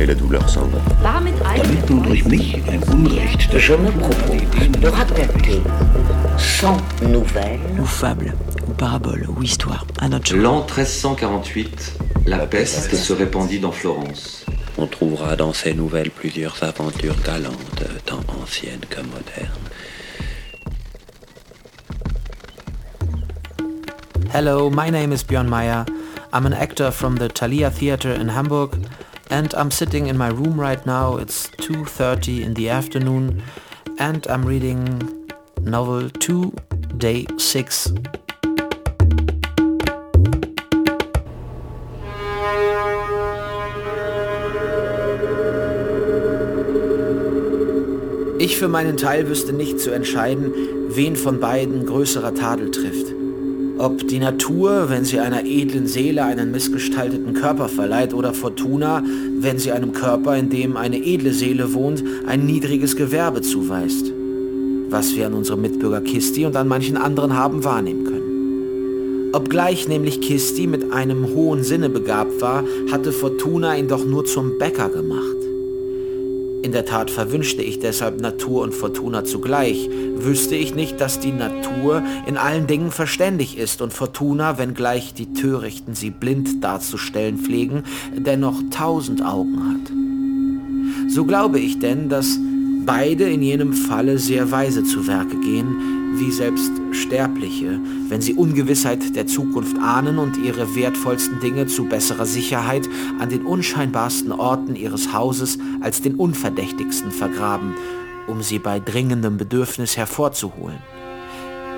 et la douleur s'en va. Damit durch mich ein Unrecht Je me propose de raconter sans nouvelles ou fable, ou parabole, ou histoire, à notre. L'an 1348, la peste se répandit dans Florence. On trouvera dans ces nouvelles plusieurs aventures galantes, tant anciennes que modernes. Hello, my name is Björn Meyer. I'm an actor from the Thalia Theater in Hamburg and I'm sitting in my room right now. It's 2:30 in the afternoon and I'm reading novel 2 day 6. Ich für meinen Teil wüsste nicht zu entscheiden, wen von beiden größerer Tadel trifft. Ob die Natur, wenn sie einer edlen Seele einen missgestalteten Körper verleiht, oder Fortuna, wenn sie einem Körper, in dem eine edle Seele wohnt, ein niedriges Gewerbe zuweist. Was wir an unserem Mitbürger Kisti und an manchen anderen haben wahrnehmen können. Obgleich nämlich Kisti mit einem hohen Sinne begabt war, hatte Fortuna ihn doch nur zum Bäcker gemacht. In der Tat verwünschte ich deshalb Natur und Fortuna zugleich, wüsste ich nicht, dass die Natur in allen Dingen verständig ist und Fortuna, wenngleich die Törichten sie blind darzustellen pflegen, dennoch tausend Augen hat. So glaube ich denn, dass beide in jenem Falle sehr weise zu Werke gehen, wie selbst Sterbliche, wenn sie Ungewissheit der Zukunft ahnen und ihre wertvollsten Dinge zu besserer Sicherheit an den unscheinbarsten Orten ihres Hauses als den unverdächtigsten vergraben, um sie bei dringendem Bedürfnis hervorzuholen.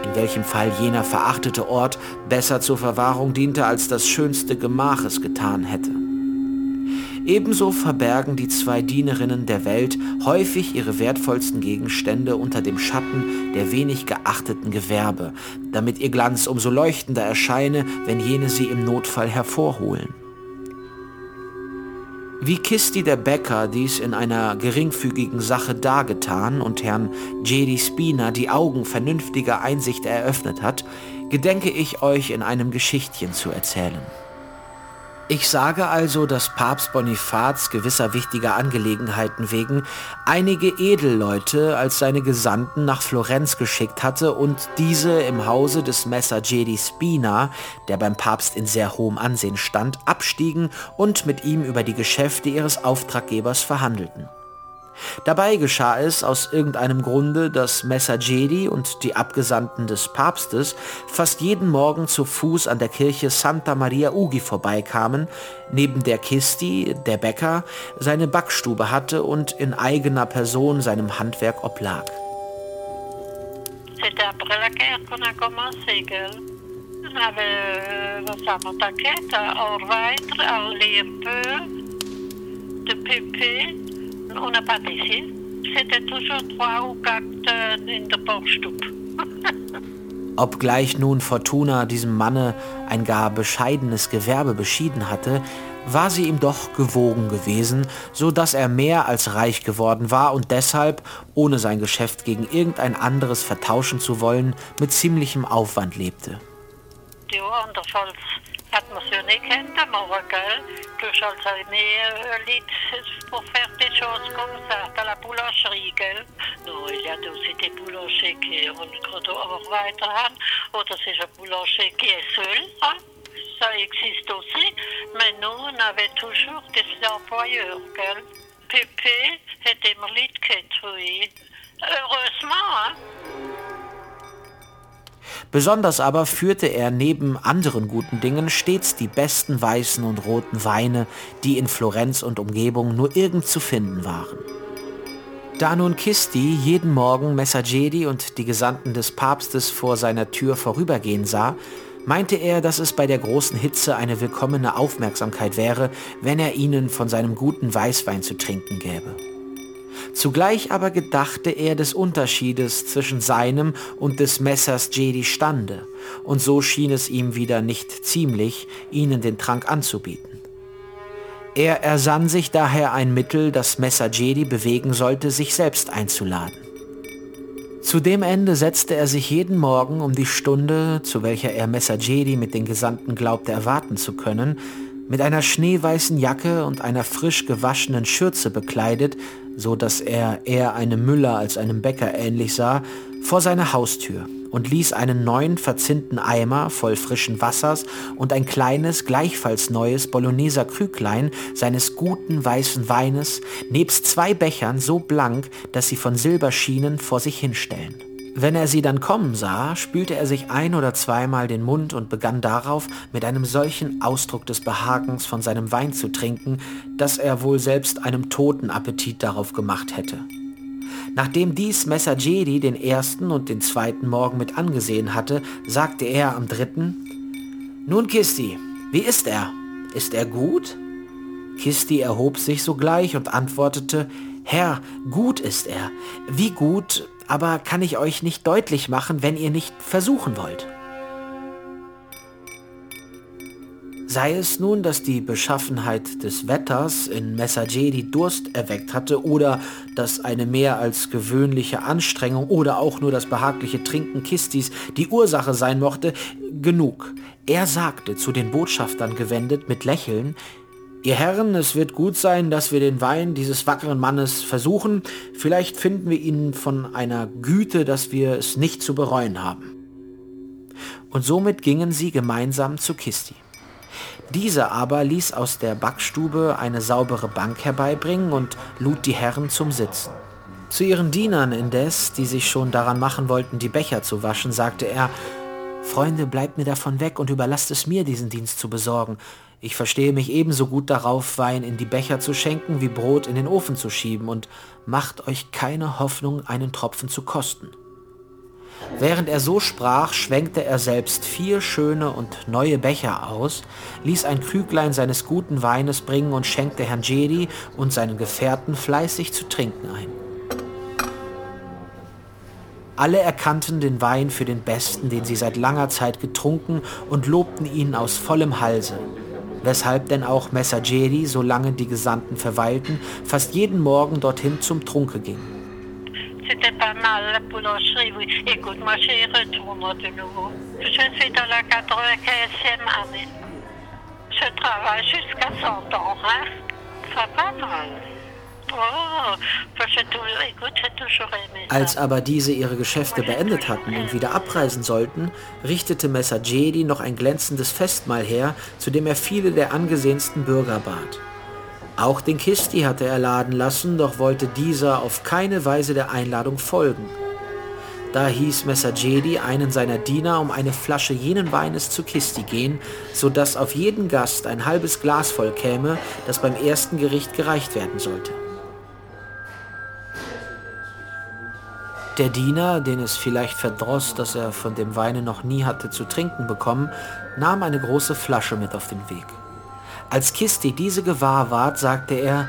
In welchem Fall jener verachtete Ort besser zur Verwahrung diente, als das schönste Gemach es getan hätte. Ebenso verbergen die zwei Dienerinnen der Welt häufig ihre wertvollsten Gegenstände unter dem Schatten der wenig geachteten Gewerbe, damit ihr Glanz umso leuchtender erscheine, wenn jene sie im Notfall hervorholen. Wie Kisti der Bäcker dies in einer geringfügigen Sache dargetan und Herrn Jedi Spina die Augen vernünftiger Einsicht eröffnet hat, gedenke ich euch in einem Geschichtchen zu erzählen. Ich sage also, dass Papst Bonifaz gewisser wichtiger Angelegenheiten wegen einige Edelleute als seine Gesandten nach Florenz geschickt hatte und diese im Hause des Messer Jedi Spina, der beim Papst in sehr hohem Ansehen stand, abstiegen und mit ihm über die Geschäfte ihres Auftraggebers verhandelten. Dabei geschah es aus irgendeinem Grunde, dass Messer Jedi und die Abgesandten des Papstes fast jeden Morgen zu Fuß an der Kirche Santa Maria Ugi vorbeikamen, neben der Kisti, der Bäcker, seine Backstube hatte und in eigener Person seinem Handwerk oblag. De Pépé. On n'a pas d'essai. C'était toujours trois ou quatre euh, in der Backstube. Obgleich nun Fortuna diesem Manne ein gar bescheidenes Gewerbe beschieden hatte, war sie ihm doch gewogen gewesen, so dass er mehr als reich geworden war und deshalb, ohne sein Geschäft gegen irgendein anderes vertauschen zu wollen, mit ziemlichem Aufwand lebte. Ja, andersfalls hat man es ja nicht kennengelernt, gell? Du hast also mehr äh, Leute pour faire des choses comme ça, dans la boulangerie, gell? Non, il y a aussi des boulangers qui ont gerade auch weiter haben, oder c'est un boulanger qui est seul, hein? Ça existe aussi, mais nous, on avait toujours des employeurs, gell? Pépé hat immer Leute gehabt, oui. Heureusement, hein? Besonders aber führte er neben anderen guten Dingen stets die besten weißen und roten Weine, die in Florenz und Umgebung nur irgend zu finden waren. Da nun Kisti jeden Morgen Messer Jedi und die Gesandten des Papstes vor seiner Tür vorübergehen sah, meinte er, dass es bei der großen Hitze eine willkommene Aufmerksamkeit wäre, wenn er ihnen von seinem guten Weißwein zu trinken gäbe. Zugleich aber gedachte er des Unterschiedes zwischen seinem und des Messers Jedi Stande, und so schien es ihm wieder nicht ziemlich, ihnen den Trank anzubieten. Er ersann sich daher ein Mittel, das Messer Jedi bewegen sollte, sich selbst einzuladen. Zu dem Ende setzte er sich jeden Morgen um die Stunde, zu welcher er Messer Jedi mit den Gesandten glaubte erwarten zu können, mit einer schneeweißen Jacke und einer frisch gewaschenen Schürze bekleidet, so dass er eher einem Müller als einem Bäcker ähnlich sah, vor seine Haustür und ließ einen neuen verzinnten Eimer voll frischen Wassers und ein kleines, gleichfalls neues Bologneser Krüglein seines guten weißen Weines nebst zwei Bechern so blank, dass sie von Silber schienen, vor sich hinstellen. Wenn er sie dann kommen sah, spülte er sich ein oder zweimal den Mund und begann darauf mit einem solchen Ausdruck des Behagens von seinem Wein zu trinken, dass er wohl selbst einem Toten Appetit darauf gemacht hätte. Nachdem dies Messer Jedi den ersten und den zweiten Morgen mit angesehen hatte, sagte er am dritten, Nun Kisti, wie ist er? Ist er gut? Kisti erhob sich sogleich und antwortete, Herr, gut ist er. Wie gut, aber kann ich euch nicht deutlich machen, wenn ihr nicht versuchen wollt. Sei es nun, dass die Beschaffenheit des Wetters in Messagedi Durst erweckt hatte oder dass eine mehr als gewöhnliche Anstrengung oder auch nur das behagliche Trinken Kistis die Ursache sein mochte, genug. Er sagte, zu den Botschaftern gewendet mit Lächeln, Ihr Herren, es wird gut sein, dass wir den Wein dieses wackeren Mannes versuchen. Vielleicht finden wir ihn von einer Güte, dass wir es nicht zu bereuen haben. Und somit gingen sie gemeinsam zu Kisti. Dieser aber ließ aus der Backstube eine saubere Bank herbeibringen und lud die Herren zum Sitzen. Zu ihren Dienern indes, die sich schon daran machen wollten, die Becher zu waschen, sagte er, Freunde, bleibt mir davon weg und überlasst es mir, diesen Dienst zu besorgen. Ich verstehe mich ebenso gut darauf, Wein in die Becher zu schenken, wie Brot in den Ofen zu schieben, und macht euch keine Hoffnung, einen Tropfen zu kosten. Während er so sprach, schwenkte er selbst vier schöne und neue Becher aus, ließ ein Krüglein seines guten Weines bringen und schenkte Herrn Jedi und seinen Gefährten fleißig zu trinken ein. Alle erkannten den Wein für den besten, den sie seit langer Zeit getrunken und lobten ihn aus vollem Halse weshalb denn auch Messer Jedi, solange die Gesandten verweilten, fast jeden Morgen dorthin zum Trunke ging. C'était pas mal la boulangerie, oui. Écoute, moi j'y retourne de nouveau. Je suis dans la 95e année. Je travaille jusqu'à 100 ans, hein. Ça pas mal. Als aber diese ihre Geschäfte beendet hatten und wieder abreisen sollten, richtete Messer Jedi noch ein glänzendes Festmahl her, zu dem er viele der angesehensten Bürger bat. Auch den Kisti hatte er laden lassen, doch wollte dieser auf keine Weise der Einladung folgen. Da hieß Messer Jedi einen seiner Diener um eine Flasche jenen Weines zu Kisti gehen, so dass auf jeden Gast ein halbes Glas voll käme, das beim ersten Gericht gereicht werden sollte. Der Diener, den es vielleicht verdross, dass er von dem Weine noch nie hatte zu trinken bekommen, nahm eine große Flasche mit auf den Weg. Als Kisti diese gewahr ward, sagte er,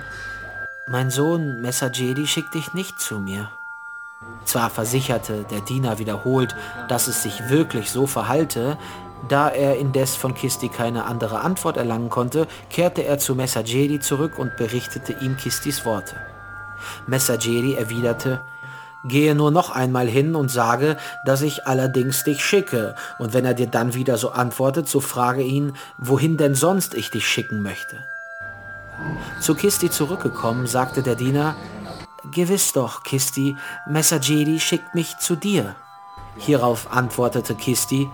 mein Sohn Messer Jedi schickt dich nicht zu mir. Zwar versicherte der Diener wiederholt, dass es sich wirklich so verhalte, da er indes von Kisti keine andere Antwort erlangen konnte, kehrte er zu Messer Jedi zurück und berichtete ihm Kistis Worte. Messer Jedi erwiderte, Gehe nur noch einmal hin und sage, dass ich allerdings dich schicke, und wenn er dir dann wieder so antwortet, so frage ihn, wohin denn sonst ich dich schicken möchte. Zu Kisti zurückgekommen, sagte der Diener, Gewiss doch, Kisti, Messer Jedi schickt mich zu dir. Hierauf antwortete Kisti,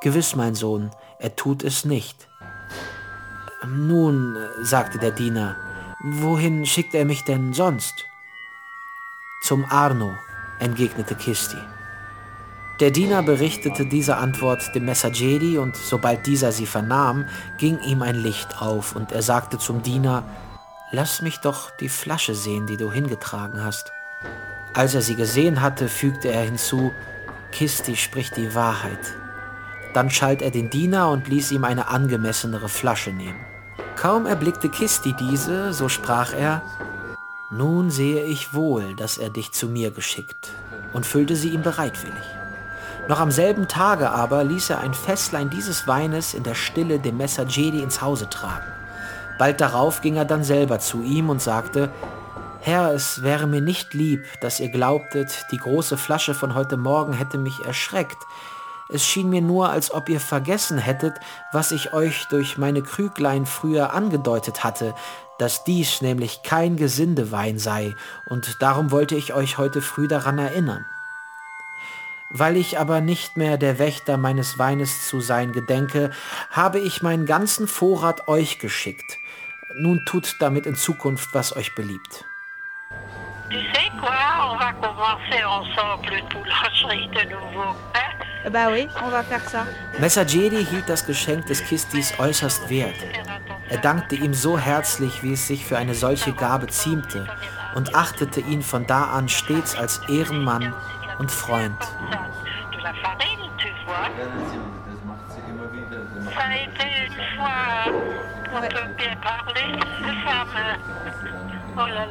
Gewiss, mein Sohn, er tut es nicht. Nun, sagte der Diener, wohin schickt er mich denn sonst? Zum Arno, entgegnete Kisti. Der Diener berichtete diese Antwort dem Messer Jedi und sobald dieser sie vernahm, ging ihm ein Licht auf und er sagte zum Diener, Lass mich doch die Flasche sehen, die du hingetragen hast. Als er sie gesehen hatte, fügte er hinzu, Kisti spricht die Wahrheit. Dann schalt er den Diener und ließ ihm eine angemessenere Flasche nehmen. Kaum erblickte Kisti diese, so sprach er, nun sehe ich wohl, dass er dich zu mir geschickt, und füllte sie ihm bereitwillig. Noch am selben Tage aber ließ er ein Fässlein dieses Weines in der Stille dem Messer Jedi ins Hause tragen. Bald darauf ging er dann selber zu ihm und sagte, Herr, es wäre mir nicht lieb, dass ihr glaubtet, die große Flasche von heute Morgen hätte mich erschreckt. Es schien mir nur, als ob ihr vergessen hättet, was ich euch durch meine Krüglein früher angedeutet hatte, dass dies nämlich kein Gesindewein sei, und darum wollte ich euch heute früh daran erinnern. Weil ich aber nicht mehr der Wächter meines Weines zu sein gedenke, habe ich meinen ganzen Vorrat euch geschickt. Nun tut damit in Zukunft, was euch beliebt. Tu sais quoi On va commencer ensemble une boulangerie de nouveau. Hein Bah oui, on va faire ça. Messer Jedi hielt das Geschenk des Kistis äußerst wert. Er dankte ihm so herzlich, wie es sich für eine solche Gabe ziemte, und achtete ihn von da an stets als Ehrenmann und Freund. On peut bien parler, femme. Oh là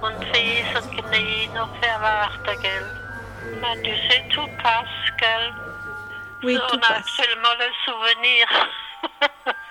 là. Wanneer nog ging waar, gell. Und sie ist und Knie noch verwarten, gell. Mais tu sais, tout passe, gell. Oui, on tout a passe. seulement le souvenir.